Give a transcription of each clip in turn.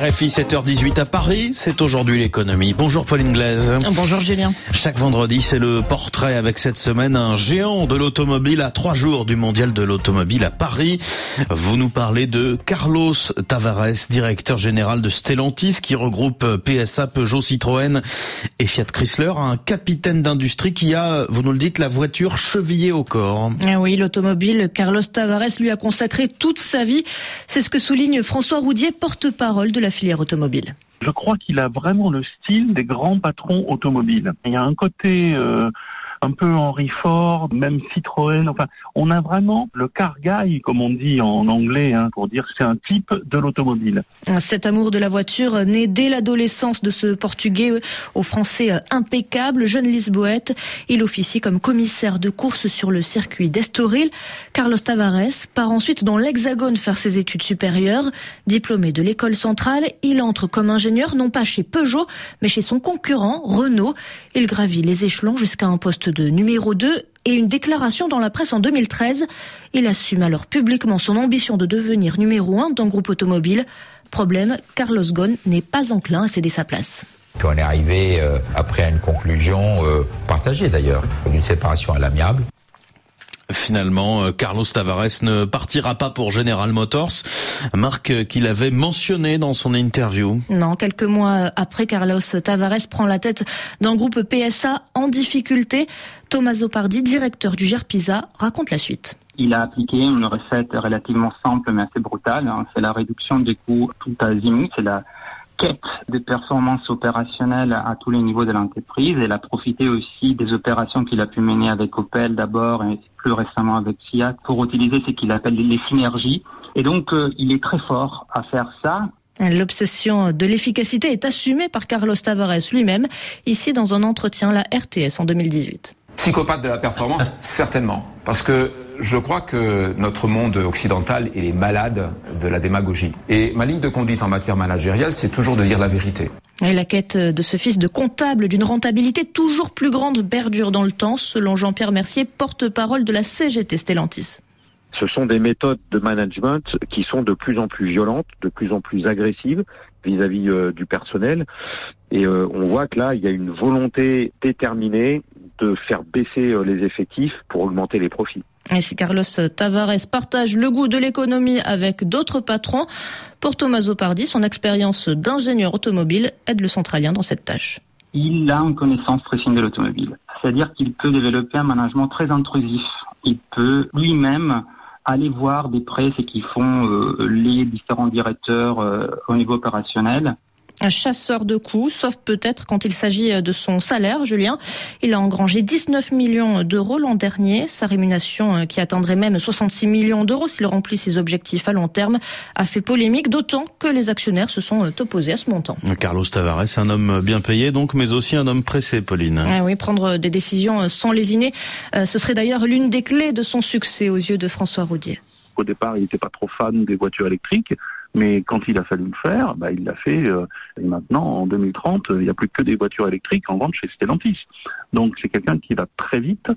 RFI 7h18 à Paris, c'est aujourd'hui l'économie. Bonjour Pauline Glaise. Bonjour Julien. Chaque vendredi, c'est le portrait avec cette semaine un géant de l'automobile à trois jours du mondial de l'automobile à Paris. Vous nous parlez de Carlos Tavares, directeur général de Stellantis qui regroupe PSA, Peugeot, Citroën et Fiat Chrysler, un capitaine d'industrie qui a, vous nous le dites, la voiture chevillée au corps. Ah oui, l'automobile, Carlos Tavares lui a consacré toute sa vie. C'est ce que souligne François Roudier, porte-parole de la filière automobile. Je crois qu'il a vraiment le style des grands patrons automobiles. Il y a un côté euh, un peu Henry Ford, même Citroën. Enfin, on a vraiment le car comme on dit en anglais, hein, pour dire c'est un type de l'automobile. Cet amour de la voiture né dès l'adolescence de ce Portugais au français impeccable, jeune Lisboète. Il officie comme commissaire de course sur le circuit d'Estoril. Carlos Tavares part ensuite dans l'Hexagone faire ses études supérieures. Diplômé de l'école centrale, il entre comme ingénieur non pas chez Peugeot, mais chez son concurrent Renault. Il gravit les échelons jusqu'à un poste de numéro 2 et une déclaration dans la presse en 2013. Il assume alors publiquement son ambition de devenir numéro 1 d'un groupe automobile. Problème, Carlos Ghosn n'est pas enclin à céder sa place. on est arrivé euh, après à une conclusion euh, partagée d'ailleurs, d'une séparation à l'amiable. Finalement, euh, Carlos Tavares ne partira pas pour General Motors, marque qu'il avait mentionné dans son interview. Non, quelques mois après, Carlos Tavares prend la tête d'un groupe PSA en difficulté. Thomas Zopardi, directeur du GERPISA, raconte la suite. Il a appliqué une recette relativement simple mais assez brutale. Hein. C'est la réduction des coûts tout azimut. C'est la quête des performances opérationnelles à tous les niveaux de l'entreprise. Elle a profité aussi des opérations qu'il a pu mener avec Opel d'abord et plus récemment avec Fiat pour utiliser ce qu'il appelle les synergies. Et donc, euh, il est très fort à faire ça. L'obsession de l'efficacité est assumée par Carlos Tavares lui-même, ici dans un entretien la RTS en 2018. Psychopathe de la performance, certainement. Parce que je crois que notre monde occidental, il est malade de la démagogie. Et ma ligne de conduite en matière managériale, c'est toujours de dire la vérité. Et la quête de ce fils de comptable d'une rentabilité toujours plus grande perdure dans le temps, selon Jean-Pierre Mercier, porte-parole de la CGT Stellantis. Ce sont des méthodes de management qui sont de plus en plus violentes, de plus en plus agressives vis-à-vis euh, du personnel. Et euh, on voit que là, il y a une volonté déterminée de faire baisser euh, les effectifs pour augmenter les profits. Et si Carlos Tavares partage le goût de l'économie avec d'autres patrons, pour Tommaso Pardi, son expérience d'ingénieur automobile aide le centralien dans cette tâche. Il a une connaissance très fine de l'automobile. C'est-à-dire qu'il peut développer un management très intrusif. Il peut lui-même aller voir des prêts ce qu'ils font euh, les différents directeurs euh, au niveau opérationnel un chasseur de coups, sauf peut-être quand il s'agit de son salaire, Julien. Il a engrangé 19 millions d'euros l'an dernier. Sa rémunération, euh, qui atteindrait même 66 millions d'euros s'il remplit ses objectifs à long terme, a fait polémique, d'autant que les actionnaires se sont euh, opposés à ce montant. Carlos Tavares, un homme bien payé, donc, mais aussi un homme pressé, Pauline. Ah oui, prendre des décisions sans lésiner, euh, ce serait d'ailleurs l'une des clés de son succès aux yeux de François Roudier. Au départ, il n'était pas trop fan des voitures électriques. Mais quand il a fallu le faire, bah, il l'a fait. Euh, et maintenant, en 2030, il n'y a plus que des voitures électriques en vente chez Stellantis. Donc c'est quelqu'un qui va très vite.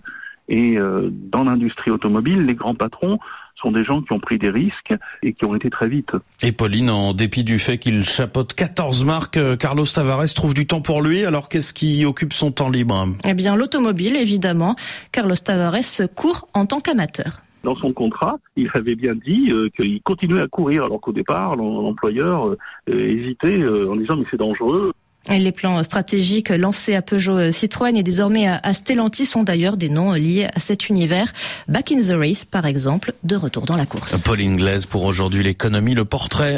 Et euh, dans l'industrie automobile, les grands patrons sont des gens qui ont pris des risques et qui ont été très vite. Et Pauline, en dépit du fait qu'il chapeaute 14 marques, euh, Carlos Tavares trouve du temps pour lui. Alors qu'est-ce qui occupe son temps libre? Eh bien l'automobile, évidemment. Carlos Tavares court en tant qu'amateur dans son contrat, il avait bien dit euh, qu'il continuait à courir, alors qu'au départ, l'employeur euh, hésitait euh, en disant mais c'est dangereux. Les plans stratégiques lancés à Peugeot Citroën et désormais à Stellantis sont d'ailleurs des noms liés à cet univers. Back in the Race, par exemple, de retour dans la course. Paul Inglaise pour aujourd'hui l'économie, le portrait